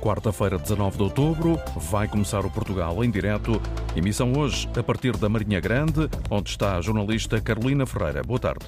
Quarta-feira, 19 de outubro, vai começar o Portugal em direto. Emissão hoje a partir da Marinha Grande, onde está a jornalista Carolina Ferreira. Boa tarde.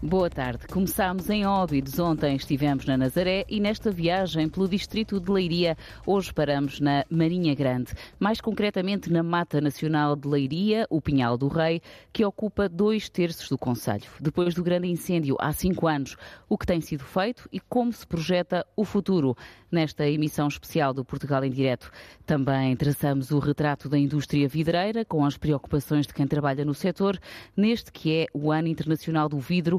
Boa tarde. Começámos em Óbidos. Ontem estivemos na Nazaré e nesta viagem pelo distrito de Leiria, hoje paramos na Marinha Grande. Mais concretamente na Mata Nacional de Leiria, o Pinhal do Rei, que ocupa dois terços do Conselho. Depois do grande incêndio há cinco anos, o que tem sido feito e como se projeta o futuro. Nesta emissão especial do Portugal em Direto, também traçamos o retrato da indústria vidreira, com as preocupações de quem trabalha no setor, neste que é o Ano Internacional do Vidro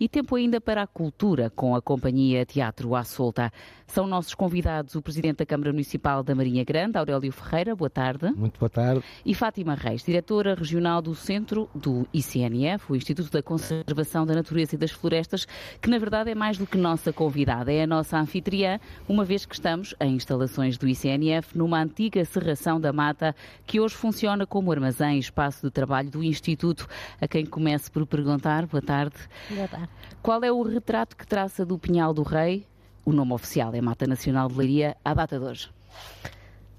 e tempo ainda para a cultura com a companhia Teatro à Solta. São nossos convidados o Presidente da Câmara Municipal da Marinha Grande, Aurélio Ferreira, boa tarde. Muito boa tarde. E Fátima Reis, Diretora Regional do Centro do ICNF, o Instituto da Conservação da Natureza e das Florestas, que na verdade é mais do que nossa convidada, é a nossa anfitriã, uma vez que estamos em instalações do ICNF numa antiga serração da mata que hoje funciona como armazém e espaço de trabalho do Instituto. A quem comece por perguntar, boa tarde. Boa tarde. Qual é o retrato que traça do Pinhal do Rei? O nome oficial é Mata Nacional de Leiria, à data de hoje.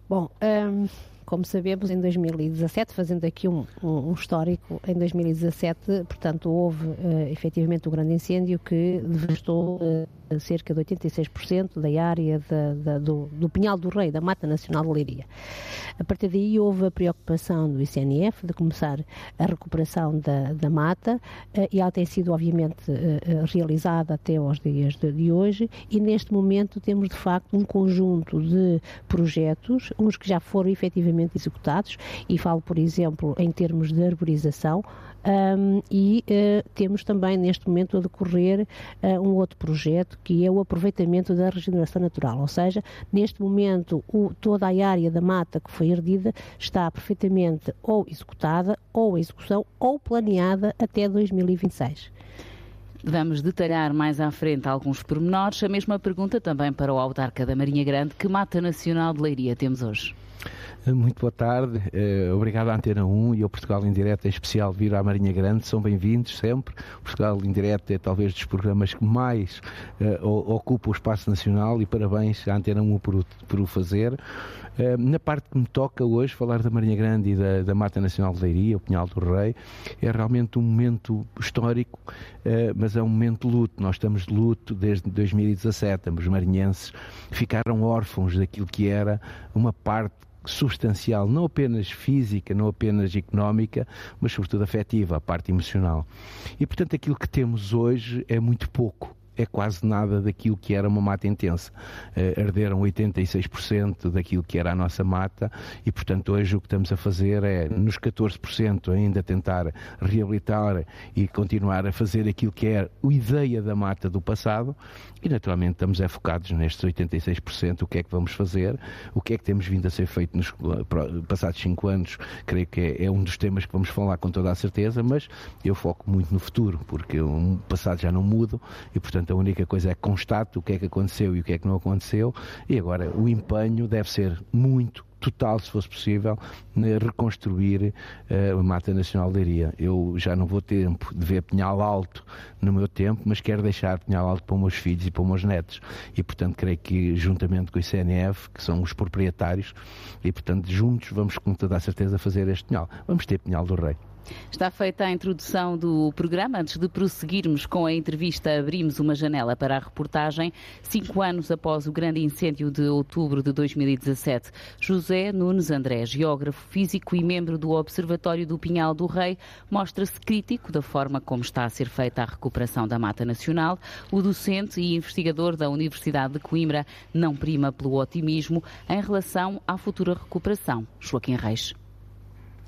Bom, hum, como sabemos, em 2017, fazendo aqui um, um, um histórico, em 2017, portanto, houve uh, efetivamente o um grande incêndio que devastou uh, cerca de 86% da área da, da, do, do Pinhal do Rei, da Mata Nacional de Leiria. A partir daí houve a preocupação do ICNF de começar a recuperação da, da mata uh, e ela tem sido, obviamente, realizada até aos dias de, de hoje e neste momento temos, de facto, um conjunto de projetos, uns que já foram efetivamente executados, e falo, por exemplo, em termos de arborização, um, e uh, temos também neste momento a decorrer uh, um outro projeto que é o aproveitamento da regeneração natural, ou seja, neste momento o, toda a área da mata que foi erdida está perfeitamente ou executada, ou em execução, ou planeada até 2026. Vamos detalhar mais à frente alguns pormenores. A mesma pergunta também para o autarca da Marinha Grande. Que mata nacional de Leiria temos hoje? Muito boa tarde, obrigado à Antena 1 e ao Portugal em Direto, em especial vir à Marinha Grande, são bem-vindos sempre. O Portugal em Direto é talvez dos programas que mais uh, ocupa o espaço nacional e parabéns à Antena 1 por, por o fazer. Uh, na parte que me toca hoje, falar da Marinha Grande e da, da Mata Nacional de Leiria, o Pinhal do Rei, é realmente um momento histórico, uh, mas é um momento de luto. Nós estamos de luto desde 2017. Os marinhenses ficaram órfãos daquilo que era uma parte substancial, não apenas física, não apenas económica, mas sobretudo afetiva, a parte emocional. E portanto aquilo que temos hoje é muito pouco é quase nada daquilo que era uma mata intensa. Uh, arderam 86% daquilo que era a nossa mata e, portanto, hoje o que estamos a fazer é, nos 14%, ainda tentar reabilitar e continuar a fazer aquilo que é a ideia da mata do passado e, naturalmente, estamos é focados nestes 86%, o que é que vamos fazer, o que é que temos vindo a ser feito nos passados 5 anos, creio que é, é um dos temas que vamos falar com toda a certeza, mas eu foco muito no futuro, porque o passado já não muda e, portanto, a única coisa é que constate o que é que aconteceu e o que é que não aconteceu, e agora o empenho deve ser muito total, se fosse possível, reconstruir uh, a Mata Nacional de Leiria. Eu já não vou ter tempo de ver Pinhal Alto no meu tempo, mas quero deixar Pinhal Alto para os meus filhos e para os meus netos. E, portanto, creio que, juntamente com o ICNF, que são os proprietários, e, portanto, juntos vamos com toda a certeza fazer este Pinhal. Vamos ter Pinhal do Rei. Está feita a introdução do programa. Antes de prosseguirmos com a entrevista, abrimos uma janela para a reportagem. Cinco anos após o grande incêndio de outubro de 2017, José Nunes André, geógrafo físico e membro do Observatório do Pinhal do Rei, mostra-se crítico da forma como está a ser feita a recuperação da Mata Nacional. O docente e investigador da Universidade de Coimbra não prima pelo otimismo em relação à futura recuperação. Joaquim Reis.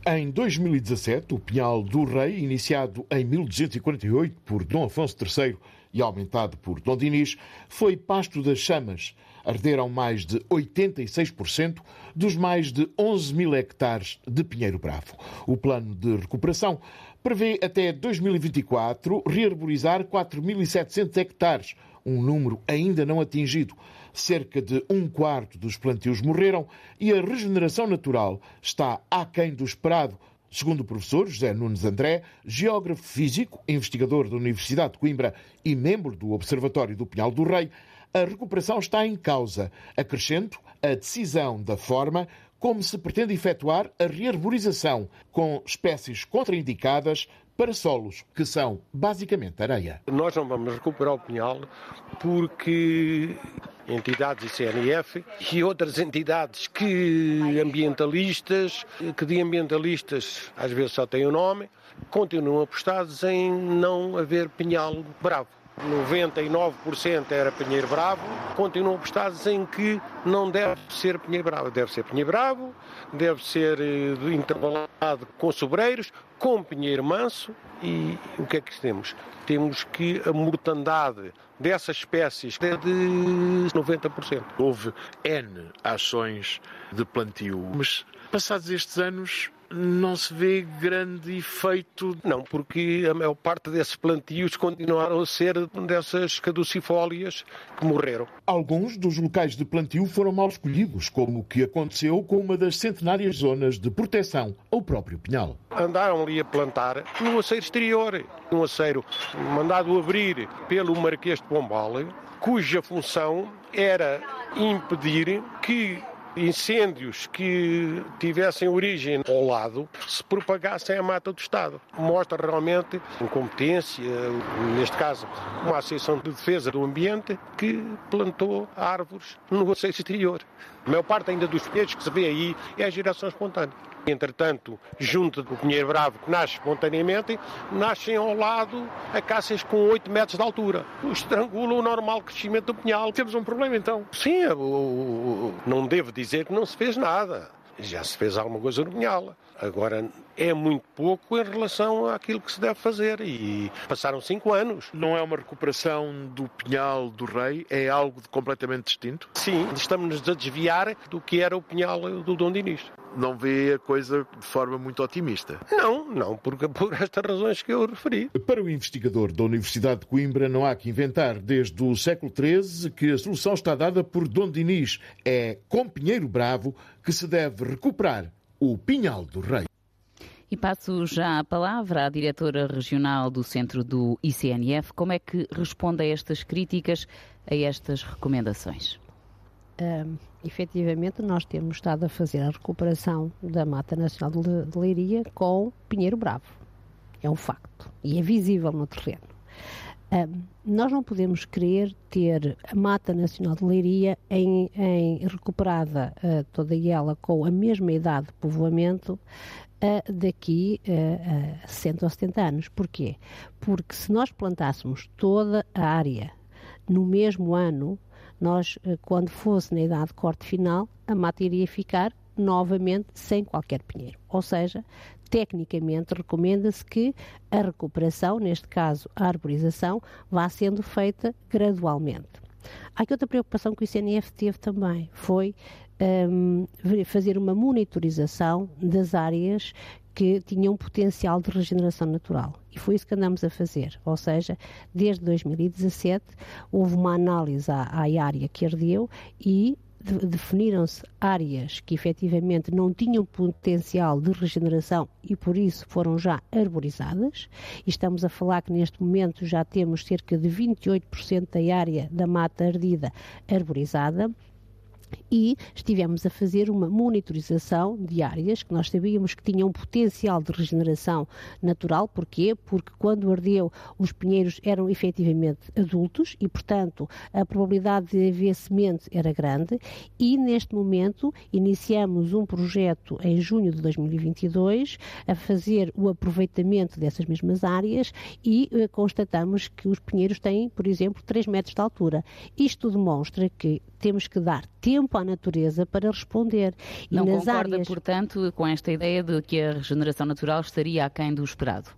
Em 2017, o Pinhal do Rei, iniciado em 1248 por Dom Afonso III e aumentado por Dom Dinis, foi pasto das chamas. Arderam mais de 86% dos mais de 11 mil hectares de Pinheiro Bravo. O plano de recuperação prevê até 2024 rearborizar 4.700 hectares, um número ainda não atingido cerca de um quarto dos plantios morreram e a regeneração natural está aquém do esperado, segundo o professor José Nunes André, geógrafo físico, investigador da Universidade de Coimbra e membro do Observatório do Pinhal do Rei. a recuperação está em causa, acrescento a decisão da forma como se pretende efetuar a rearborização com espécies contraindicadas para solos que são basicamente areia. Nós não vamos recuperar o pinhal porque entidades ICNF e outras entidades que ambientalistas, que de ambientalistas às vezes só têm o nome, continuam apostados em não haver pinhal bravo. 99% era Pinheiro Bravo, continuam apostados em que não deve ser Pinheiro Bravo. Deve ser Pinheiro Bravo, deve ser eh, intervalado com sobreiros, com Pinheiro Manso. E o que é que temos? Temos que a mortandade dessas espécies é de 90%. Houve N ações de plantio, mas passados estes anos não se vê grande efeito. Não, porque a maior parte desses plantios continuaram a ser dessas caducifólias que morreram. Alguns dos locais de plantio foram mal escolhidos, como o que aconteceu com uma das centenárias zonas de proteção ao próprio Pinhal. Andaram ali a plantar no aceiro exterior, um aceiro mandado abrir pelo Marquês de Pombal, cuja função era impedir que incêndios que tivessem origem ao lado se propagassem à mata do Estado. Mostra realmente incompetência, neste caso, uma Associação de Defesa do Ambiente que plantou árvores no acesso exterior. A maior parte ainda dos pinheiros que se vê aí é a geração espontânea. Entretanto, junto do Pinheiro Bravo, que nasce espontaneamente, nascem ao lado acácias com 8 metros de altura. Estrangulam o normal crescimento do pinhal. Temos um problema então? Sim, não devo dizer que não se fez nada. Já se fez alguma coisa no pinhal. Agora, é muito pouco em relação àquilo que se deve fazer e passaram cinco anos. Não é uma recuperação do Pinhal do Rei? É algo completamente distinto? Sim, estamos-nos a desviar do que era o Pinhal do Dom Dinis não vê a coisa de forma muito otimista. Não, não, porque por estas razões que eu referi. Para o investigador da Universidade de Coimbra, não há que inventar. Desde o século XIII que a solução está dada por Dom Dinis. É com Pinheiro Bravo que se deve recuperar o Pinhal do Rei. E passo já a palavra à diretora regional do centro do ICNF. Como é que responde a estas críticas, a estas recomendações? Um, efetivamente, nós temos estado a fazer a recuperação da Mata Nacional de, de Leiria com Pinheiro Bravo. É um facto. E é visível no terreno. Nós não podemos querer ter a Mata Nacional de Leiria em, em recuperada uh, toda ela com a mesma idade de povoamento uh, daqui uh, a 60 ou 70 anos. Porquê? Porque se nós plantássemos toda a área no mesmo ano, nós, quando fosse na idade de corte final, a mata iria ficar novamente sem qualquer pinheiro. Ou seja, tecnicamente recomenda-se que a recuperação, neste caso a arborização, vá sendo feita gradualmente. Há aqui outra preocupação que o ICNF teve também, foi um, fazer uma monitorização das áreas que tinham potencial de regeneração natural. E foi isso que andamos a fazer. Ou seja, desde 2017 houve uma análise à, à área que ardeu e definiram-se áreas que efetivamente não tinham potencial de regeneração e por isso foram já arborizadas. E estamos a falar que neste momento já temos cerca de 28% da área da mata ardida arborizada e estivemos a fazer uma monitorização de áreas que nós sabíamos que tinham potencial de regeneração natural. Porquê? Porque quando ardeu, os pinheiros eram efetivamente adultos e, portanto, a probabilidade de haver semente era grande. E, neste momento, iniciamos um projeto em junho de 2022 a fazer o aproveitamento dessas mesmas áreas e uh, constatamos que os pinheiros têm, por exemplo, 3 metros de altura. Isto demonstra que temos que dar tempo à natureza para responder. E Não concorda, áreas... portanto, com esta ideia de que a regeneração natural estaria aquém do esperado?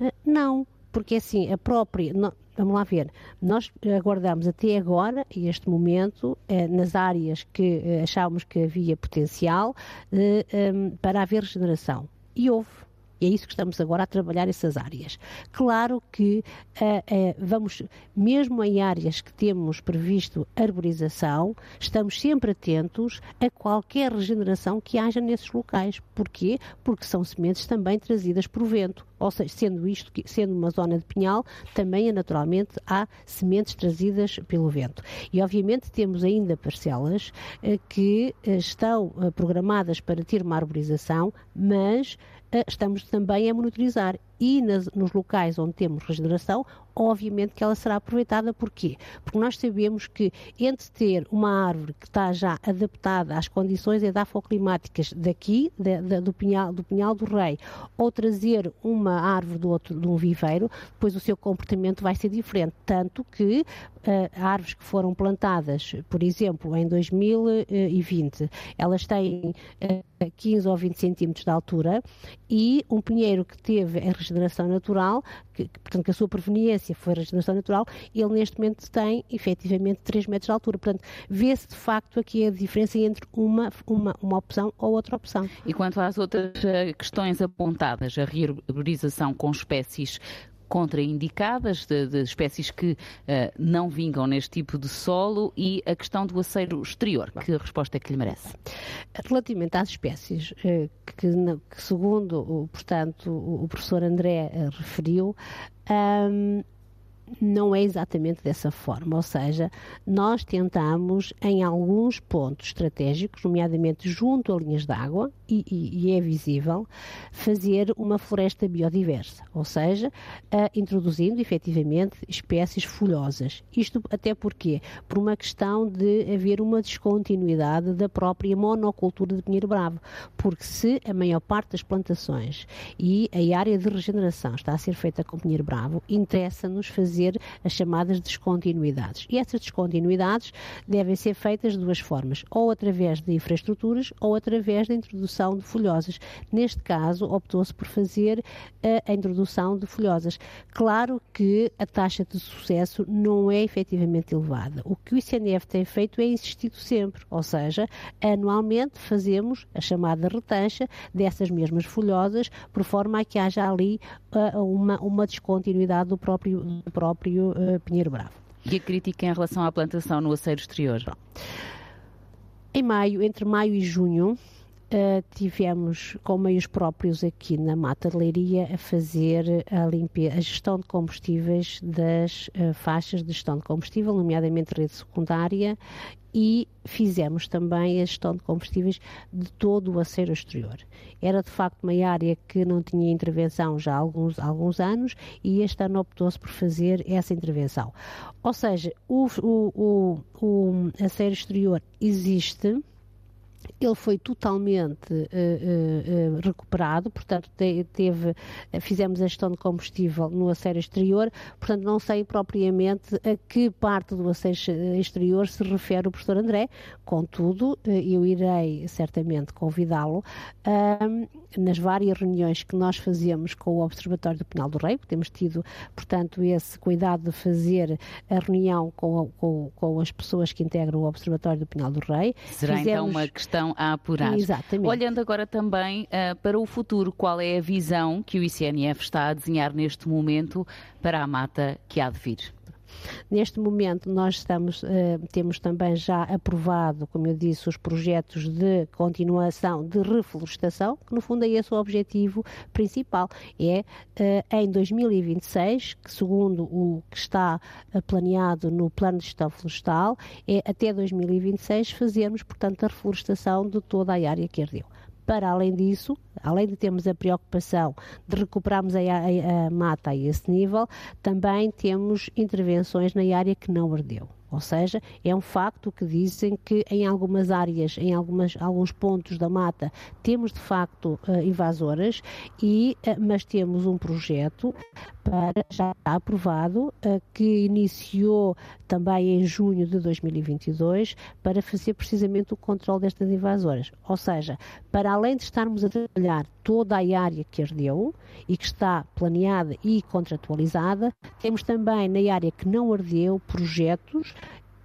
Eh, não, porque assim, a própria. Vamos lá ver, nós aguardamos até agora, este momento, eh, nas áreas que eh, achávamos que havia potencial eh, eh, para haver regeneração. E houve E é isso que estamos agora a trabalhar essas áreas. Claro que uh, uh, vamos, mesmo em áreas que temos previsto arborização, estamos sempre atentos a qualquer regeneração que haja nesses locais. Porquê? Porque são sementes também trazidas por vento. Ou seja, sendo isto, sendo uma zona de pinhal, também é naturalmente há sementes trazidas pelo vento. E obviamente temos ainda parcelas uh, que estão programadas para ter uma arborização, mas estamos também a monitorizar e nas, nos locais onde temos regeneração, obviamente que ela será aproveitada. Porquê? Porque nós sabemos que entre ter uma árvore que está já adaptada às condições edafoclimáticas daqui, do, pinhal, do Pinhal do Rei, ou trazer uma árvore do outro, de um viveiro, depois o seu comportamento vai ser diferente. Tanto que uh, árvores que foram plantadas, por exemplo, em 2020, elas têm uh, 15 ou 20 centímetros de altura e um pinheiro que teve a regeneração natural, que, portanto que a sua proveniência foi a regeneração natural, ele neste momento tem efetivamente 3 metros de altura. Portanto, vê-se de facto aqui a diferença entre uma, uma, uma opção ou outra opção. E quanto às outras eh, questões apontadas, a rearborização com espécies contraindicadas, de, de espécies que uh, não vingam neste tipo de solo e a questão do aceiro exterior. Que resposta é que lhe merece? Relativamente às espécies uh, que, que, segundo, portanto, o professor André uh, referiu, um, não é exatamente dessa forma, ou seja, nós tentamos em alguns pontos estratégicos, nomeadamente junto a linhas d'água, e, e, e, é visível, fazer uma floresta biodiversa, ou seja, uh, introduzindo efetivamente espécies folhosas. Isto até porque? Por uma questão de haver uma descontinuidade da própria monocultura de Pinheiro Bravo, porque se a maior parte das plantações e a área de regeneração está a ser feita com Pinheiro Bravo, interessa-nos fazer as chamadas descontinuidades. E essas descontinuidades devem ser feitas de duas formas, ou através de infraestruturas ou através da introdução de folhosas. Neste caso, optou-se por fazer eh, a introdução de folhosas. Claro que a taxa de sucesso não é efetivamente elevada. O que o ICNF tem feito é insistido sempre, ou seja, anualmente fazemos a chamada retancha dessas mesmas folhosas, por forma a que haja ali uh, uma, uma descontinuidade do próprio, do próprio uh, Pinheiro Bravo. E a crítica em relação à plantação no aceiro exterior? Em maio, entre maio e junho, Uh, tivemos com meios próprios aqui na Mata de Leiria a fazer a, limpeza, a gestão de combustíveis das uh, faixas de gestão de combustível, nomeadamente rede secundária, e fizemos também a gestão de combustíveis de todo o aceiro exterior. Era de facto uma área que não tinha intervenção já há alguns, alguns anos e este ano optou-se por fazer essa intervenção. Ou seja, o, o, o, o aceiro exterior existe ele foi totalmente uh, uh, recuperado, portanto te, teve, fizemos a gestão de combustível no aceiro exterior, portanto não sei propriamente a que parte do aceiro exterior se refere o professor André, contudo eu irei certamente convidá-lo nas várias reuniões que nós fazemos com o Observatório do Penal do Rei, temos tido, portanto, esse cuidado de fazer a reunião com, com, com as pessoas que integram o Observatório do Penal do Rei. Será Fizemos... então uma questão a apurar. Exatamente. Olhando agora também uh, para o futuro, qual é a visão que o ICNF está a desenhar neste momento para a mata que há de vir? Neste momento, nós estamos, uh, temos também já aprovado, como eu disse, os projetos de continuação de reflorestação, que no fundo é esse o objetivo principal. É uh, em 2026, que segundo o que está uh, planeado no plano de gestão florestal, é até 2026 fazermos, portanto, a reflorestação de toda a área que ardeu. Para além disso, além de termos a preocupação de recuperarmos a, a, a mata a esse nível, também temos intervenções na área que não ardeu. Ou seja, é um facto que dizem que em algumas áreas, em algumas, alguns pontos da mata, temos de facto uh, invasoras, e, uh, mas temos um projeto para, já aprovado, uh, que iniciou também em junho de 2022 para fazer precisamente o controle destas invasoras. Ou seja, para além de estarmos a trabalhar toda a área que ardeu e que está planeada e contratualizada, temos também na área que não ardeu projetos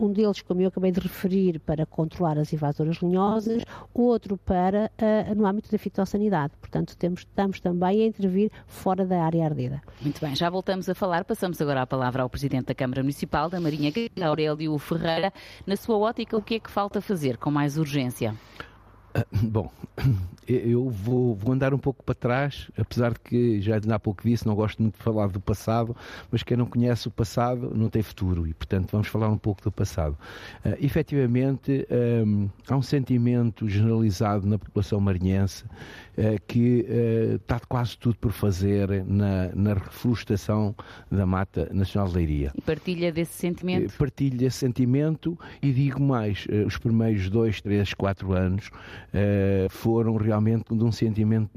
um deles, como eu acabei de referir, para controlar as invasoras linhosas, outro para uh, no âmbito da fitossanidade. Portanto, temos, estamos também a intervir fora da área ardida. Muito bem, já voltamos a falar. Passamos agora a palavra ao Presidente da Câmara Municipal da Marinha, Aurélio Ferreira. Na sua ótica, o que é que falta fazer com mais urgência? Ah, bom, eu vou, vou, andar um pouco para trás, apesar de que já há pouco disse, não gosto muito de falar do passado, mas quem não conhece o passado não tem futuro e, portanto, vamos falar um pouco do passado. Uh, efetivamente, um, há um sentimento generalizado na população marinhense uh, que uh, está quase tudo por fazer na, na reflorestação da Mata Nacional de Leiria. E partilha desse sentimento? Partilha desse sentimento e digo mais, os primeiros dois, três, quatro anos uh, foram realmente de um sentimento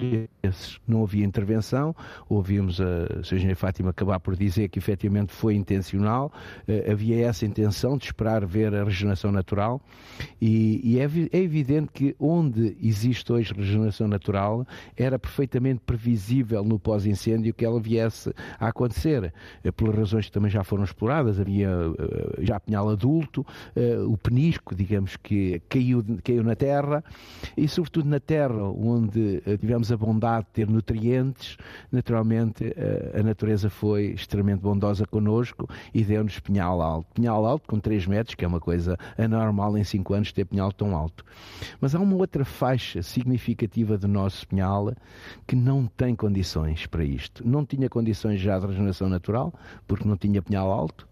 desses. Não havia intervenção, ouvimos a Sra. Fátima acabar por dizer que efetivamente foi intencional, uh, havia essa intenção de esperar ver a regeneração natural e, e é, é, evidente que onde existe hoje regeneração natural era perfeitamente previsível no pós-incêndio que ela viesse a acontecer, uh, pelas razões que também já foram exploradas, havia já pinhal adulto, o penisco, digamos que caiu, caiu na terra, e sobretudo na terra onde eh, tivemos a bondade de ter nutrientes, naturalmente eh, a natureza foi extremamente bondosa connosco e deu-nos pinhal alto. Pinhal alto com 3 metros, que é uma coisa anormal em 5 anos ter pinhal tão alto. Mas há uma outra faixa significativa do nosso pinhal que não tem condições para isto. Não tinha condições já de regeneração natural, porque não tinha pinhal alto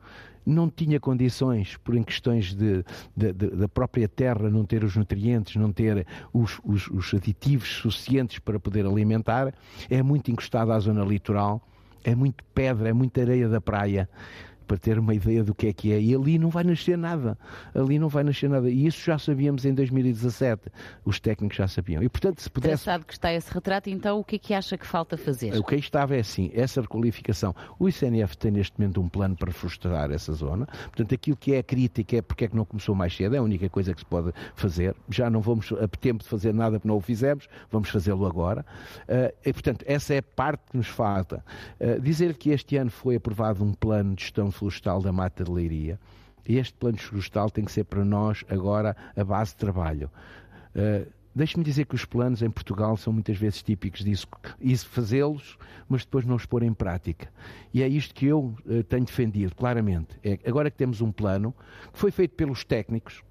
não tinha condições, por em questões de, de, de, da própria terra não ter os nutrientes, não ter os, os, os aditivos suficientes para poder alimentar, é muito encostado à zona litoral, é muito pedra, é muita areia da praia para ter uma ideia do que é que é. E ali não vai nascer nada. Ali não vai nascer nada. E isso já sabíamos em 2017. Os técnicos já sabiam. E portanto, se pudesse. sabe que está esse retrato, então o que é que acha que falta fazer? O que aí estava é assim, essa requalificação. O ICNF tem neste momento um plano para frustrar essa zona. Portanto, aquilo que é a crítica é porque é que não começou mais cedo, é a única coisa que se pode fazer. Já não vamos a tempo de fazer nada porque não o fizemos, vamos fazê-lo agora. Uh, e, portanto, essa é a parte que nos falta. Uh, dizer que este ano foi aprovado um plano de gestão florestal da Mata de Leiria. Este plano florestal tem que ser para nós agora a base de trabalho. Uh, Deixe-me dizer que os planos em Portugal são muitas vezes típicos disso, isso fazê-los, mas depois não os pôr em prática. E é isto que eu uh, tenho defendido, claramente. É, agora que temos um plano que foi feito pelos técnicos,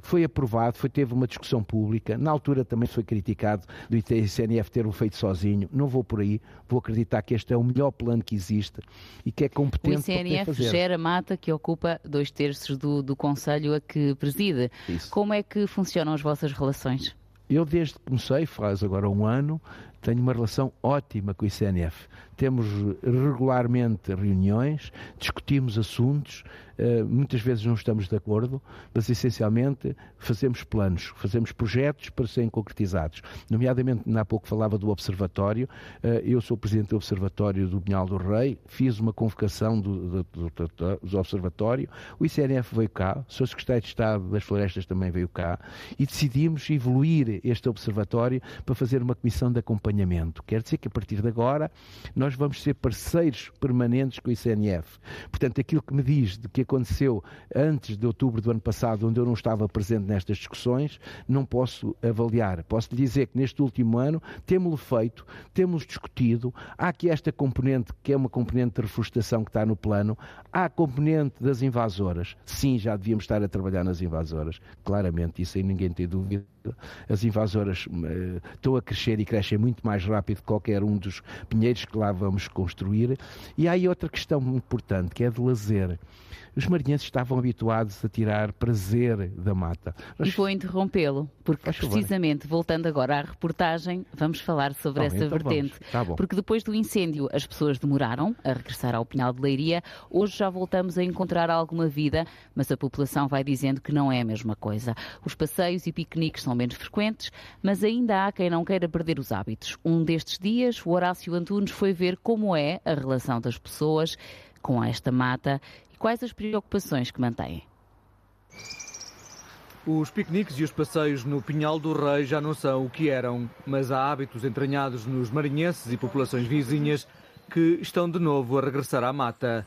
foi aprovado, foi, teve uma discussão pública, na altura também foi criticado do ITCNF ter o feito sozinho, não vou por aí, vou acreditar que este é o melhor plano que existe e que é competente o ICNF para fazer. gera mata que ocupa dois terços do, do Conselho a que preside. Isso. Como é que funcionam as vossas relações? Eu desde que comecei, faz agora um ano, tenho uma relação ótima com o ICNF. Temos regularmente reuniões, discutimos assuntos, eh, muitas vezes não estamos de acordo, mas essencialmente fazemos planos, fazemos projetos para serem concretizados. Nomeadamente, há pouco falava do Observatório, eh, eu sou presidente do Observatório do Pinhal do Rei, fiz uma convocação do, do, do, do Observatório, o ICNF veio cá, o Sr. Secretário de Estado das Florestas também veio cá, e decidimos evoluir este Observatório para fazer uma comissão de acompanhamento. Quer dizer que a partir de agora nós vamos ser parceiros permanentes com o ICNF. Portanto, aquilo que me diz de que aconteceu antes de outubro do ano passado, onde eu não estava presente nestas discussões, não posso avaliar. Posso lhe dizer que neste último ano temos-lo feito, temos discutido. Há aqui esta componente, que é uma componente de reflorestação que está no plano, há a componente das invasoras. Sim, já devíamos estar a trabalhar nas invasoras. Claramente, isso aí ninguém tem dúvida. As invasoras uh, estão a crescer e crescem muito mais rápido que qualquer um dos pinheiros que lá vamos construir. E há aí outra questão importante, que é de lazer. Os marinhenses estavam habituados a tirar prazer da mata. Nós... E vou interrompê-lo, porque precisamente, voltando agora à reportagem, vamos falar sobre essa então vertente. Tá porque depois do incêndio as pessoas demoraram a regressar ao Pinhal de Leiria. Hoje já voltamos a encontrar alguma vida, mas a população vai dizendo que não é a mesma coisa. Os passeios e piqueniques são menos frequentes, mas ainda há quem não queira perder os hábitos. Um destes dias, o Horácio Antunes foi ver como é a relação das pessoas com esta mata Quais as preocupações que mantêm? Os piqueniques e os passeios no Pinhal do Rei já não são o que eram, mas há hábitos entranhados nos marinhenses e populações vizinhas que estão de novo a regressar à mata.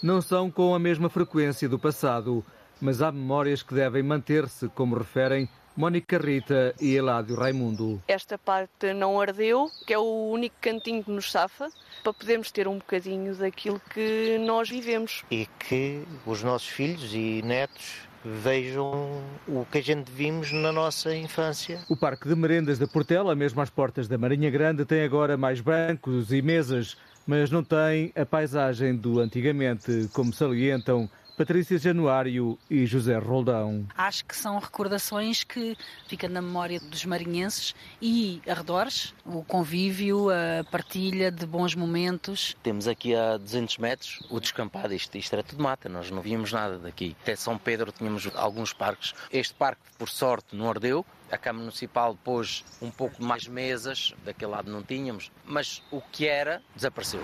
Não são com a mesma frequência do passado, mas há memórias que devem manter-se, como referem Mónica Rita e Eládio Raimundo. Esta parte não ardeu, que é o único cantinho que nos safa, para podermos ter um bocadinho daquilo que nós vivemos. E que os nossos filhos e netos vejam o que a gente vimos na nossa infância. O Parque de Merendas da Portela, mesmo às portas da Marinha Grande, tem agora mais bancos e mesas, mas não tem a paisagem do antigamente, como salientam Patrícia Januário e José Roldão. Acho que são recordações que ficam na memória dos marinhenses e arredores, o convívio, a partilha de bons momentos. Temos aqui a 200 metros o descampado, isto, isto era tudo mata, nós não víamos nada daqui. Até São Pedro tínhamos alguns parques. Este parque, por sorte, não ardeu, a Câmara Municipal pôs um pouco mais mesas, daquele lado não tínhamos, mas o que era desapareceu.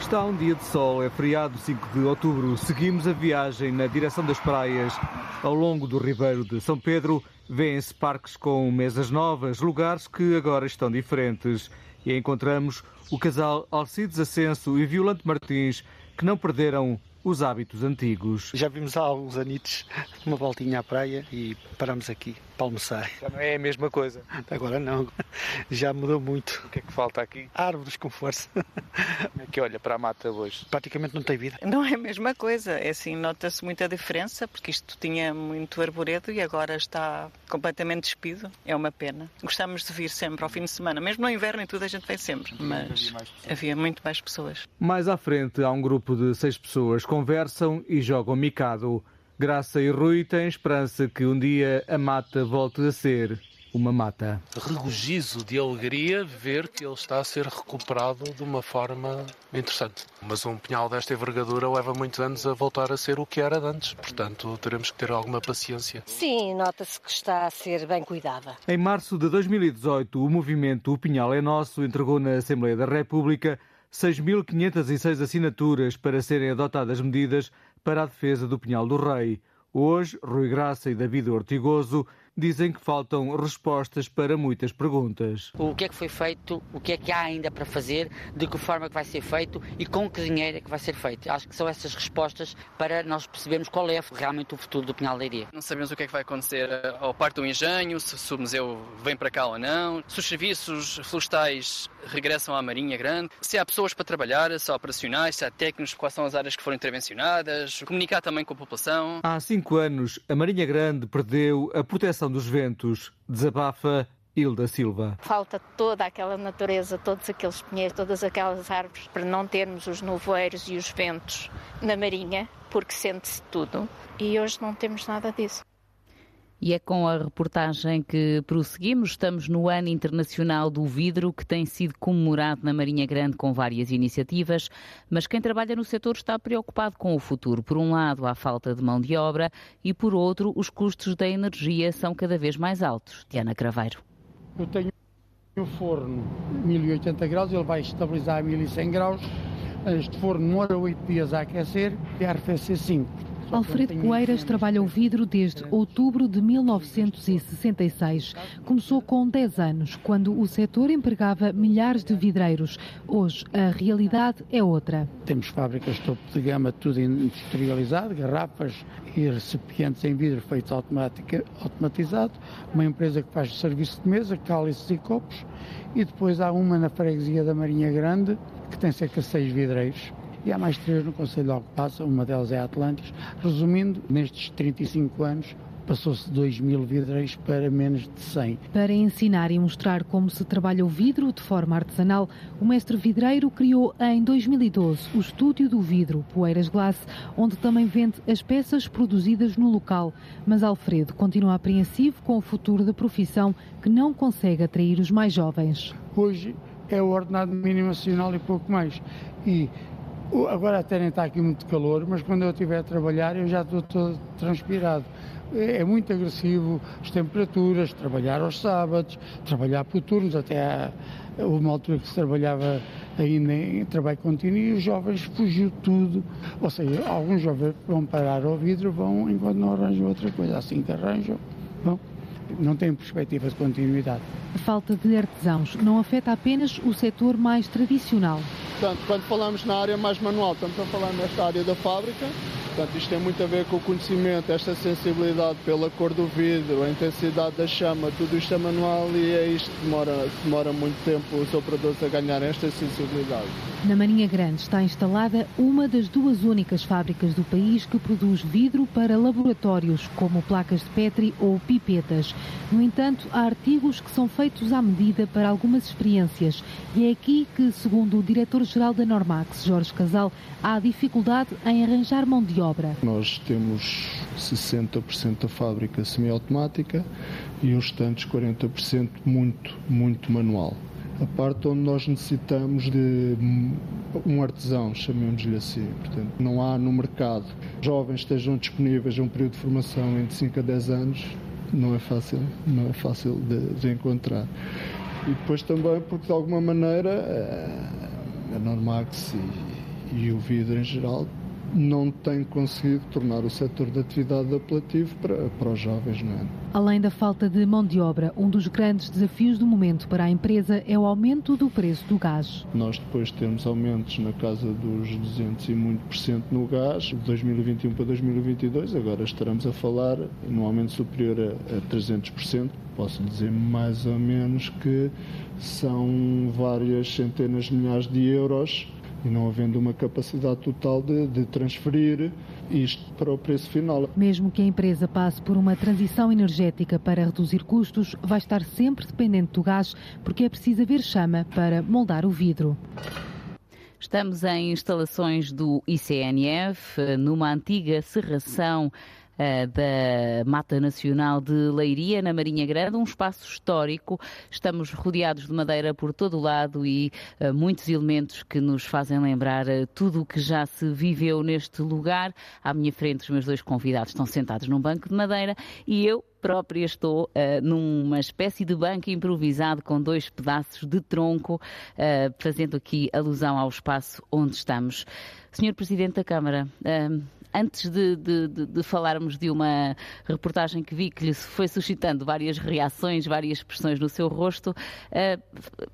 Está um dia de sol, é feriado 5 de outubro. Seguimos a viagem na direção das praias. Ao longo do Ribeiro de São Pedro, vêem-se parques com mesas novas, lugares que agora estão diferentes. E encontramos o casal Alcides Ascenso e Violante Martins, que não perderam os hábitos antigos. Já vimos há alguns anitos uma voltinha à praia e paramos aqui para almoçar. Já não é a mesma coisa? Agora não, já mudou muito. O que é que falta aqui? Árvores com força. Como é que olha para a mata hoje? Praticamente não tem vida. Não é a mesma coisa, é assim, nota-se muita diferença, porque isto tinha muito arboredo e agora está completamente despido. É uma pena. Gostamos de vir sempre ao fim de semana, mesmo no inverno e tudo a gente vem sempre, mas havia muito mais pessoas. Mais à frente há um grupo de seis pessoas conversam e jogam micado. Graça e Rui têm esperança que um dia a mata volte a ser uma mata. Regozijo de alegria ver que ele está a ser recuperado de uma forma interessante. Mas um pinhal desta envergadura leva muitos anos a voltar a ser o que era antes, portanto teremos que ter alguma paciência. Sim, nota-se que está a ser bem cuidada. Em março de 2018, o movimento O Pinhal é Nosso entregou na Assembleia da República 6.506 assinaturas para serem adotadas medidas para a defesa do Pinhal do Rei. Hoje, Rui Graça e David Ortigoso dizem que faltam respostas para muitas perguntas. O que é que foi feito, o que é que há ainda para fazer, de que forma é que vai ser feito e com que dinheiro é que vai ser feito. Acho que são essas respostas para nós percebermos qual é realmente o futuro do Pinhal da Iria. Não sabemos o que é que vai acontecer ao parque do engenho, se o museu vem para cá ou não, se os serviços florestais regressam à Marinha Grande, se há pessoas para trabalhar, se há operacionais, se há técnicos, quais são as áreas que foram intervencionadas, comunicar também com a população. Há cinco anos, a Marinha Grande perdeu a proteção dos Ventos, desabafa Hilda Silva. Falta toda aquela natureza, todos aqueles pinheiros, todas aquelas árvores, para não termos os nevoeiros e os ventos na Marinha, porque sente-se tudo. E hoje não temos nada disso. E é com a reportagem que prosseguimos. Estamos no Ano Internacional do Vidro, que tem sido comemorado na Marinha Grande com várias iniciativas, mas quem trabalha no setor está preocupado com o futuro. Por um lado, há falta de mão de obra e, por outro, os custos da energia são cada vez mais altos. Diana Craveiro. Eu tenho um forno 1080 graus, ele vai estabilizar a 1100 graus. Este forno demora 8 dias a aquecer e a arrefecer 5. Alfredo Poeiras trabalha o vidro desde outubro de 1966. Começou com 10 anos, quando o setor empregava milhares de vidreiros. Hoje, a realidade é outra. Temos fábricas topo de gama, tudo industrializado, garrafas e recipientes em vidro feitos automatizado, uma empresa que faz serviço de mesa, cálices e copos, e depois há uma na freguesia da Marinha Grande, que tem cerca de seis vidreiros e há mais três no Conselho de Alcobaça, uma delas é a Atlantis. Resumindo, nestes 35 anos, passou-se de 2 mil vidreiros para menos de 100. Para ensinar e mostrar como se trabalha o vidro de forma artesanal, o mestre vidreiro criou em 2012 o Estúdio do Vidro, Poeiras Glass, onde também vende as peças produzidas no local. Mas Alfredo continua apreensivo com o futuro da profissão que não consegue atrair os mais jovens. Hoje é o ordenado mínimo nacional e pouco mais. E Agora até nem está aqui muito calor, mas quando eu estiver a trabalhar eu já estou todo transpirado. É, é muito agressivo as temperaturas, trabalhar aos sábados, trabalhar por turnos, até houve uma altura que se trabalhava ainda em trabalho contínuo e os jovens fugiu tudo. Ou seja, alguns jovens vão parar ao vidro, vão enquanto não arranjam outra coisa, assim que arranjam, vão. Não tem perspectiva de continuidade. A falta de artesãos não afeta apenas o setor mais tradicional. Portanto, quando falamos na área mais manual, estamos a falar nesta área da fábrica, Portanto, isto tem muito a ver com o conhecimento, esta sensibilidade pela cor do vidro, a intensidade da chama, tudo isto é manual e é isto que demora, demora muito tempo os operadores a ganhar esta sensibilidade. Na Marinha Grande está instalada uma das duas únicas fábricas do país que produz vidro para laboratórios, como placas de Petri ou pipetas. No entanto, há artigos que são feitos à medida para algumas experiências e é aqui que, segundo o diretor-geral da Normax, Jorge Casal, há dificuldade em arranjar mão de obra. Nós temos 60% da fábrica semiautomática e os restantes 40% muito, muito manual. A parte onde nós necessitamos de um artesão, chamemos-lhe assim. Portanto, não há no mercado jovens estejam disponíveis a um período de formação entre 5 a 10 anos, não é fácil, não é fácil de, de encontrar. E depois também porque de alguma maneira a Normax e, e o vidro em geral não tem conseguido tornar o setor de atividade apelativo para, para os jovens. Não é? Além da falta de mão de obra, um dos grandes desafios do momento para a empresa é o aumento do preço do gás. Nós depois temos aumentos na casa dos 200 e muito por cento no gás, de 2021 para 2022, agora estaremos a falar num aumento superior a, a 300%. Posso dizer mais ou menos que são várias centenas de milhares de euros e não havendo uma capacidade total de, de, transferir isto para o preço final. Mesmo que a empresa passe por uma transição energética para reduzir custos, vai estar sempre dependente do gás, porque é preciso haver chama para moldar o vidro. Estamos em instalações do ICNF, numa antiga serração da Mata Nacional de Leiria, na Marinha Grande, um espaço histórico. Estamos rodeados de madeira por todo o lado e uh, muitos elementos que nos fazem lembrar uh, tudo o que já se viveu neste lugar. À minha frente, os meus dois convidados estão sentados num banco de madeira e eu própria estou uh, numa espécie de banco improvisado com dois pedaços de tronco, uh, fazendo aqui alusão ao espaço onde estamos. Senhor Presidente da Câmara, antes de, de, de, de, falarmos de uma reportagem que vi que lhe foi suscitando várias reações, várias expressões no seu rosto, uh,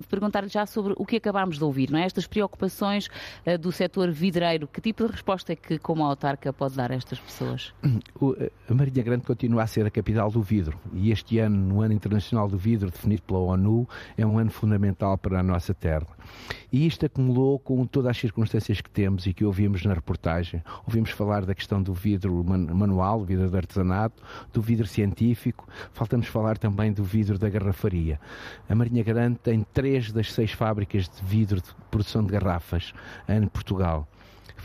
perguntar-lhe já sobre o que acabámos de ouvir, não é? Estas preocupações uh, do setor vidreiro, que tipo de resposta é que, como autarca, pode dar a estas pessoas? A Marinha Grande continua a ser a capital do vidro e este ano, no Ano Internacional do Vidro, definido pela ONU, é um ano fundamental para a nossa terra. E isto acumulou com todas as circunstâncias que temos e que ouvimos na reportagem. Ouvimos falar da questão do vidro manual, do vidro de artesanato, do vidro científico, faltamos falar também do vidro da garrafaria. A Marinha Grande tem três das seis fábricas de vidro de produção de garrafas em Portugal.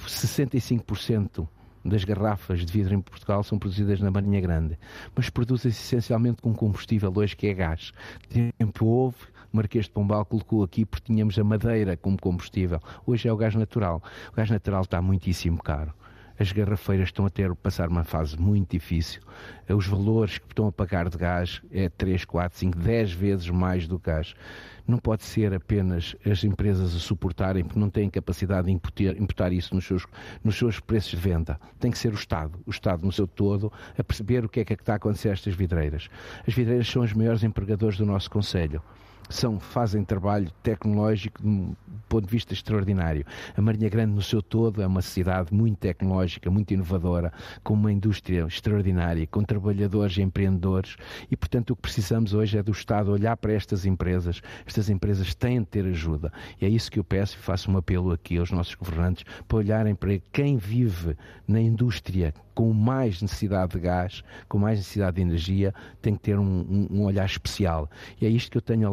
65% das garrafas de vidro em Portugal são produzidas na Marinha Grande, mas produzem-se essencialmente com combustível hoje que é gás. Tempo houve, Marquês de Pombal colocou aqui porque tínhamos a madeira como combustível. Hoje é o gás natural. O gás natural está muitíssimo caro as garrafeiras estão a ter passar uma fase muito difícil. Os valores que estão a pagar de gás é 3, 4, 5, 10 vezes mais do gás. Não pode ser apenas as empresas a suportarem porque não têm capacidade de imputar, imputar isso nos seus, nos seus preços de venda. Tem que ser o Estado, o Estado no seu todo, a perceber o que é que está a acontecer a estas vidreiras. As vidreiras são os maiores empregadores do nosso Conselho são, fazem trabalho tecnológico de um ponto de vista extraordinário. A Marinha Grande, no seu todo, é uma cidade muito tecnológica, muito inovadora, com uma indústria extraordinária, com trabalhadores e empreendedores, e, portanto, o que precisamos hoje é do Estado olhar para estas empresas. Estas empresas têm de ter ajuda. E é isso que eu peço e faço um apelo aqui aos nossos governantes para olharem para quem vive na indústria com mais necessidade de gás, com mais necessidade de energia, tem que ter um, um, um olhar especial. E é isto que eu tenho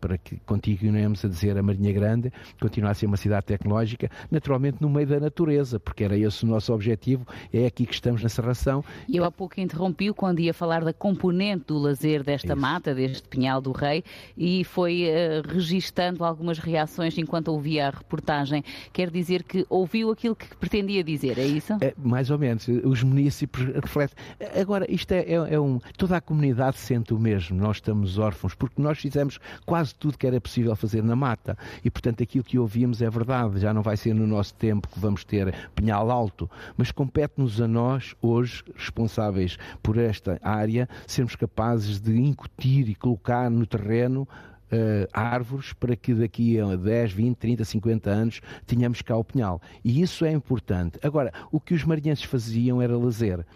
para que continuemos a dizer a Marinha Grande continua a ser uma cidade tecnológica, naturalmente no meio da natureza, porque era esse o nosso objetivo, é aqui que estamos na serração. E eu há pouco interrompi quando ia falar da componente do lazer desta Isso. mata, deste Pinhal do Rei, e foi uh, registando algumas reações enquanto ouvia a reportagem. Quer dizer que ouviu aquilo que pretendia dizer, é isso? É, mais ou menos. Os os municípios refletem. Agora, isto é, é, é, um. Toda a comunidade sente o mesmo. Nós estamos órfãos, porque nós fizemos quase tudo que era possível fazer na mata. E, portanto, aquilo que ouvimos é verdade, já não vai ser no nosso tempo que vamos ter Pinhal Alto, mas compete-nos a nós, hoje, responsáveis por esta área, sermos capazes de incutir e colocar no terreno Uh, árvores para que daqui a 10, 20, 30, 50 anos tenhamos cá o pinhal. E isso é importante. Agora, o que os marinhenses faziam era lazer.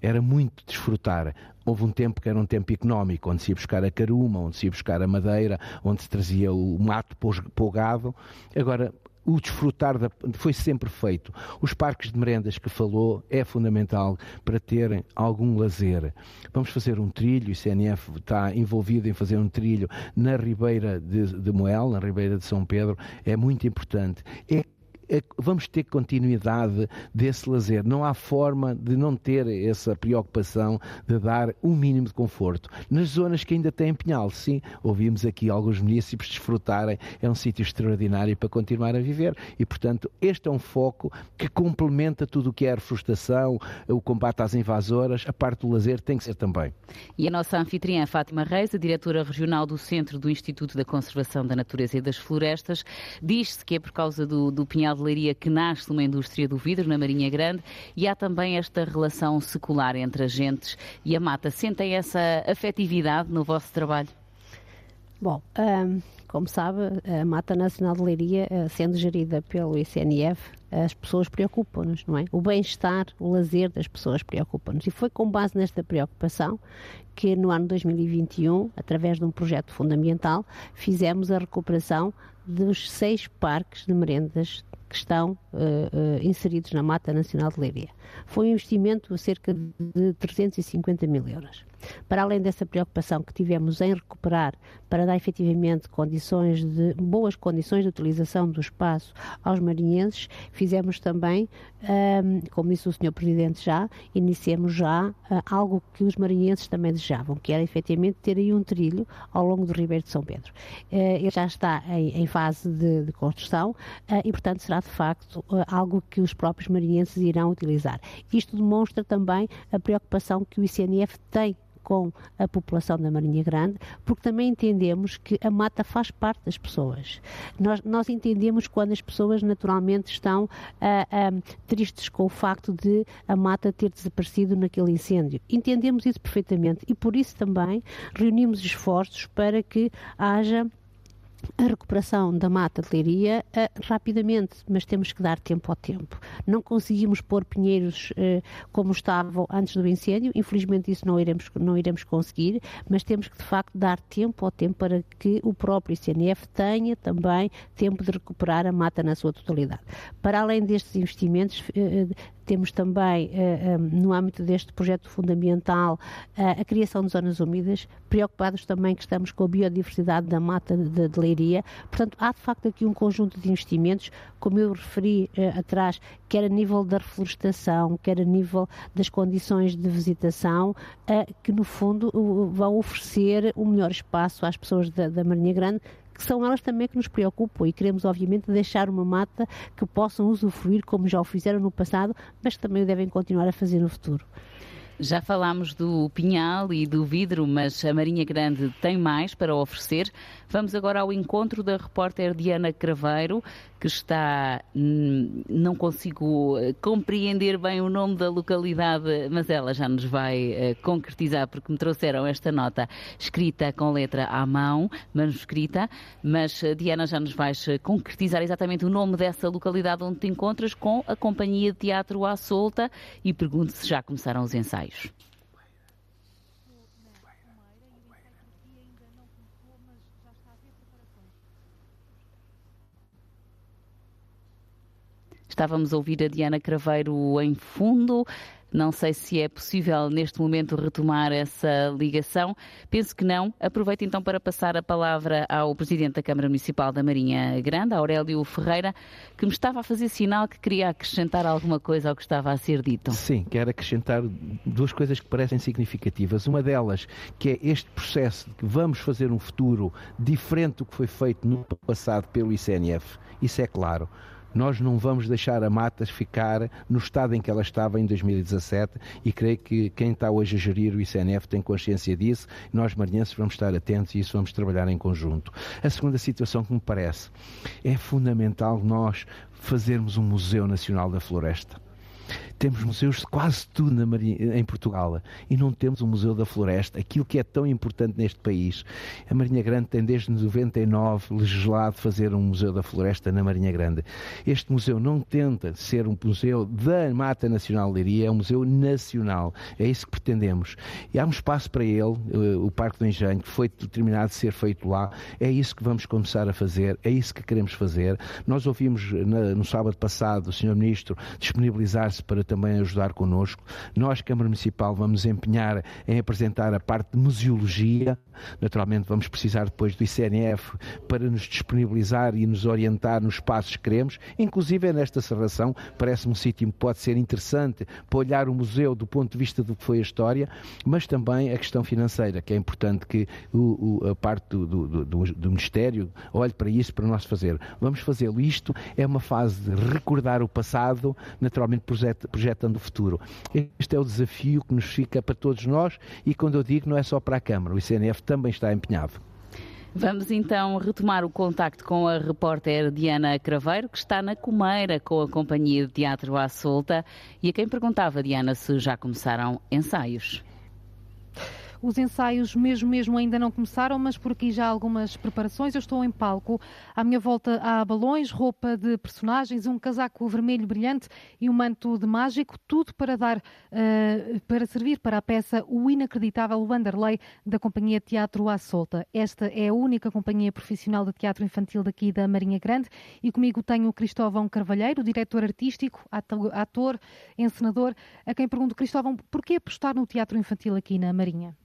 Era muito desfrutar. Houve um tempo que era um tempo económico, onde se ia buscar a caruma, onde se ia buscar a madeira, onde se trazia o mato para o gado. Agora, o desfrutar da, foi sempre feito. Os parques de merendas que falou é fundamental para terem algum lazer. Vamos fazer um trilho, o CNF está envolvido em fazer um trilho na Ribeira de, de Moel, na Ribeira de São Pedro, é muito importante. É vamos ter continuidade desse lazer. Não há forma de não ter essa preocupação de dar um mínimo de conforto. Nas zonas que ainda têm pinhal, sim, ouvimos aqui alguns municípios desfrutarem, é um sítio extraordinário para continuar a viver e, portanto, este é um foco que complementa tudo o que é a reflorastação, o combate às invasoras, a parte do lazer tem que ser também. E a nossa anfitriã, Fátima Reis, a diretora regional do Centro do Instituto da Conservação da Natureza e das Florestas, diz-se que é por causa do, do pinhal de Leiria que nasce uma indústria do vidro na Marinha Grande e há também esta relação secular entre agentes e a mata. Sentem essa afetividade no vosso trabalho? Bom, um, como sabe, a Mata Nacional de Leiria, eh, sendo gerida pelo ICNF, as pessoas preocupam-nos, não é? O bem-estar, o lazer das pessoas preocupa-nos. E foi com base nesta preocupação que no ano 2021, através de um projeto fundamental, fizemos a recuperação dos seis parques de merendas que estão uh, uh, inseridos na Mata Nacional de Leiria. Foi um investimento de cerca de 350 mil euros. Para além dessa preocupação que tivemos em recuperar para dar efetivamente condições de boas condições de utilização do espaço aos marinhenses, fizemos também, como disse o Sr. Presidente já, iniciamos já uh, algo que os marinhenses também desejavam, que era efetivamente ter aí um trilho ao longo do Ribeiro de São Pedro. Uh, ele já está em, fase de, construção uh, e, portanto, será de facto algo que os próprios marinhenses irão utilizar. Isto demonstra também a preocupação que o ICNF tem com a população da Marinha Grande, porque também entendemos que a mata faz parte das pessoas. Nós, nós entendemos quando as pessoas naturalmente estão uh, uh, tristes com o facto de a mata ter desaparecido naquele incêndio. Entendemos isso perfeitamente e por isso também reunimos esforços para que haja a recuperação da mata de leiria uh, rapidamente, mas temos que dar tempo ao tempo. Não conseguimos pôr pinheiros uh, como estavam antes do incêndio, infelizmente isso não iremos, não iremos conseguir, mas temos que de facto dar tempo ao tempo para que o próprio ICNF tenha também tempo de recuperar a mata na sua totalidade. Para além destes investimentos, uh, temos também, uh, um, no âmbito deste projeto fundamental, uh, a criação de zonas úmidas, preocupados também que estamos com a biodiversidade da mata de, de Leiria. Portanto, há de facto aqui um conjunto de investimentos, como eu referi atrás, quer a nível da reflorestação, quer a nível das condições de visitação, que no fundo vão oferecer um melhor espaço às pessoas da, da Marinha Grande que são elas também que nos preocupam e queremos, obviamente, deixar uma mata que possam usufruir como já o fizeram no passado, mas também o devem continuar a fazer no futuro. Já falámos do pinhal e do vidro, mas a Marinha Grande tem mais para oferecer. Vamos agora ao encontro da repórter Diana Craveiro, que está. Hum, não consigo eh, compreender bem o nome da localidade, mas ela já nos vai uh, concretizar, porque me trouxeram esta nota escrita com letra à mão, manuscrita, mas uh, Diana já nos vais concretizar exatamente o nome dessa localidade onde te encontras com a Companhia de Teatro à Solta e pergunto se já começaram os ensaios ensaios. Estávamos a ouvir a Diana Craveiro em fundo. Não sei se é possível neste momento retomar essa ligação. Penso que não. Aproveito então para passar a palavra ao Presidente da Câmara Municipal da Marinha Grande, Aurélio Ferreira, que me estava a fazer sinal que queria acrescentar alguma coisa ao que estava a ser dito. Sim, quero acrescentar duas coisas que parecem significativas. Uma delas, que é este processo de que vamos fazer um futuro diferente do que foi feito no passado pelo ICNF. Isso é claro Nós não vamos deixar a mata ficar no estado em que ela estava em 2017 e creio que quem está hoje a gerir o ICNF tem consciência disso. Nós, marinhenses, vamos estar atentos e isso vamos trabalhar em conjunto. A segunda situação que me parece é fundamental nós fazermos um Museu Nacional da Floresta. Temos museus de quase tudo na Marinha, em Portugal e não temos um Museu da Floresta, aquilo que é tão importante neste país. A Marinha Grande tem desde 99 legislado fazer um Museu da Floresta na Marinha Grande. Este museu não tenta ser um museu da Mata Nacional de é um museu nacional. É isso que pretendemos. E há um espaço para ele, eh, o Parque do Engenho, que foi determinado de ser feito lá. É isso que vamos começar a fazer, é isso que queremos fazer. Nós ouvimos no sábado passado o Sr. Ministro disponibilizar-se para também ajudar connosco. Nós, Câmara Municipal, vamos empenhar em apresentar a parte de museologia. Naturalmente, vamos precisar depois do ICNF para nos disponibilizar e nos orientar nos passos que queremos. Inclusive, é nesta serração, parece-me um sítio que pode ser interessante para olhar o museu do ponto de vista do que foi a história, mas também a questão financeira, que é importante que o, o, a parte do, do, do, do Ministério olhe para isso para nós fazer. Vamos fazê-lo. Isto é uma fase de recordar o passado, naturalmente projetando o futuro. Este é o desafio que nos fica para todos nós e quando eu digo não é só para a Câmara, o ICNF também está empenhado. Vamos então retomar o contacto com a repórter Diana Craveiro, que está na Comeira com a Companhia de Teatro à Solta e a quem perguntava, Diana, se já começaram ensaios. Os ensaios mesmo mesmo ainda não começaram, mas por aqui já há algumas preparações. Eu estou em palco. À minha volta há balões, roupa de personagens, um casaco vermelho brilhante e um manto de mágico, tudo para dar uh, para servir para a peça O Inacreditável Wanderlei da Companhia Teatro à Solta. Esta é a única companhia profissional de teatro infantil daqui da Marinha Grande e comigo tenho o Cristóvão Carvalheiro, diretor artístico, ator, encenador, a quem pergunto, Cristóvão, porquê apostar no teatro infantil aqui na Marinha?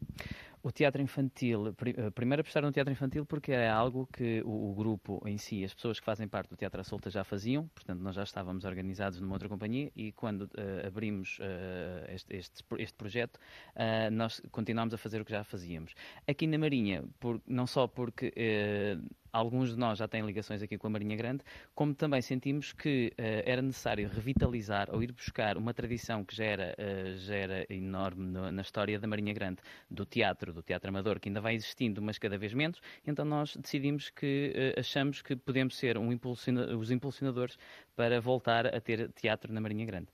O teatro infantil, eh, primeiro apostar no teatro infantil porque é algo que o, o, grupo em si, as pessoas que fazem parte do Teatro à Solta já faziam, portanto nós já estávamos organizados numa outra companhia e quando uh, abrimos uh, este, este, este, projeto, uh, nós continuámos a fazer o que já fazíamos. Aqui na Marinha, por, não só porque alguns de nós já têm ligações aqui com a Marinha Grande, como também sentimos que uh, era necessário revitalizar ou ir buscar uma tradição que já era, uh, já era enorme no, na história da Marinha Grande, do teatro, do teatro amador, que ainda vai existindo, mas cada vez menos, então nós decidimos que uh, achamos que podemos ser um impulsiona os impulsionadores para voltar a ter teatro na Marinha Grande.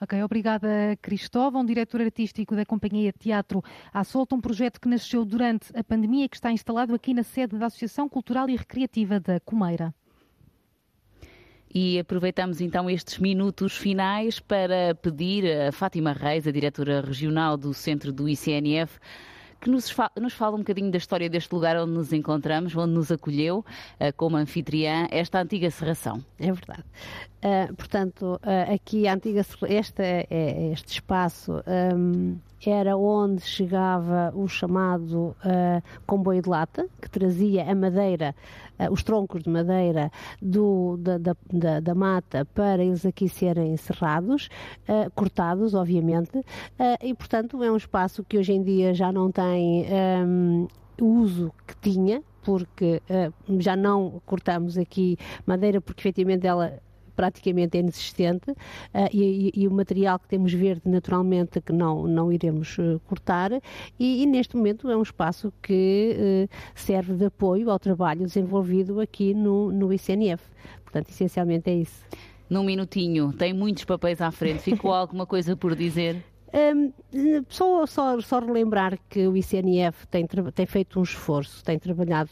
Ok, obrigada Cristóvão, diretor artístico da Companhia Teatro à Solta, um projeto que nasceu durante a pandemia e que está instalado aqui na sede da Associação Cultural e Recreativa da Comeira. E aproveitamos então estes minutos finais para pedir a Fátima Reis, a diretora regional do Centro do ICNF, que nos, fa nos fala um bocadinho da história deste lugar onde nos encontramos, onde nos acolheu uh, como anfitriã esta antiga serração. É verdade. Uh, portanto, uh, aqui a antiga este, é, é, este espaço um, era onde chegava o chamado uh, comboio de lata, que trazia a madeira, uh, os troncos de madeira do, da, da, da, da, mata para eles aqui serem serrados, uh, cortados, obviamente, e portanto é um espaço que hoje em dia já não tem um, o uso que tinha, porque uh, já não cortamos aqui madeira, porque efetivamente ela praticamente é inexistente uh, e, e, o material que temos verde naturalmente que não, não iremos uh, cortar e, e, neste momento é um espaço que uh, serve de apoio ao trabalho desenvolvido aqui no, no ICNF. Portanto, essencialmente é isso. Num minutinho, tem muitos papéis à frente, ficou alguma coisa por dizer? Um, só, só, só, relembrar que o ICNF tem, tem feito um esforço, tem trabalhado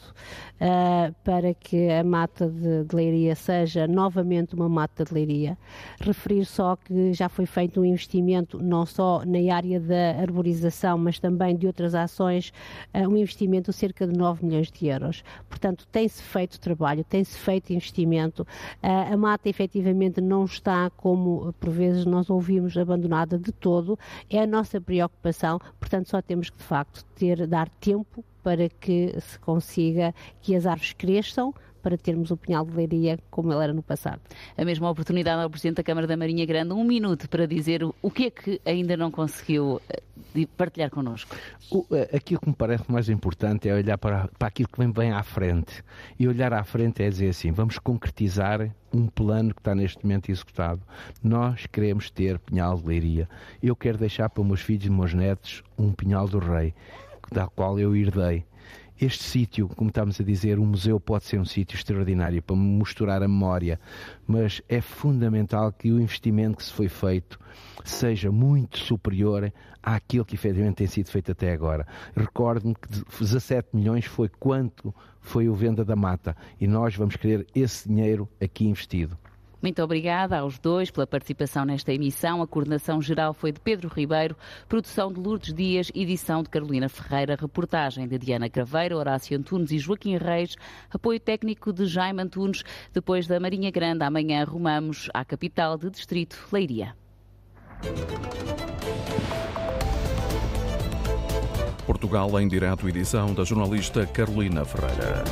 uh, para que a mata de, de, leiria seja novamente uma mata de leiria. Referir só que já foi feito um investimento não só na área da arborização, mas também de outras ações, uh, um investimento de cerca de 9 milhões de euros. Portanto, tem-se feito trabalho, tem-se feito investimento. Uh, a mata efetivamente não está, como por vezes nós ouvimos, abandonada de todo é a nossa preocupação, portanto, só temos que, de facto, ter, dar tempo para que se consiga que as árvores cresçam, para termos o punhal de leiria como ele era no passado. A mesma oportunidade ao Presidente da Câmara da Marinha Grande, um minuto para dizer o que é que ainda não conseguiu eh, de partilhar connosco? O, eh, aquilo que me parece mais importante é olhar para, para aquilo que vem bem à frente. E olhar à frente é dizer assim: vamos concretizar um plano que está neste momento executado. Nós queremos ter Pinhal de Leiria. Eu quero deixar para meus filhos e meus netos um Pinhal do Rei, da qual eu herdei este sítio, como estamos a dizer, o museu pode ser um sítio extraordinário para misturar a memória, mas é fundamental que o investimento que se foi feito seja muito superior àquilo que efetivamente tem sido feito até agora. Recordo-me que 17 milhões foi quanto foi o Venda da Mata e nós vamos querer esse dinheiro aqui investido. Muito obrigada aos dois pela participação nesta emissão. A coordenação geral foi de Pedro Ribeiro, produção de Lourdes Dias, edição de Carolina Ferreira, reportagem de Diana Craveira, Horácio Antunes e Joaquim Reis, apoio técnico de Jaime Antunes. Depois da Marinha Grande, amanhã rumamos à capital de distrito, Leiria. Portugal em direto, edição da jornalista Carolina Ferreira.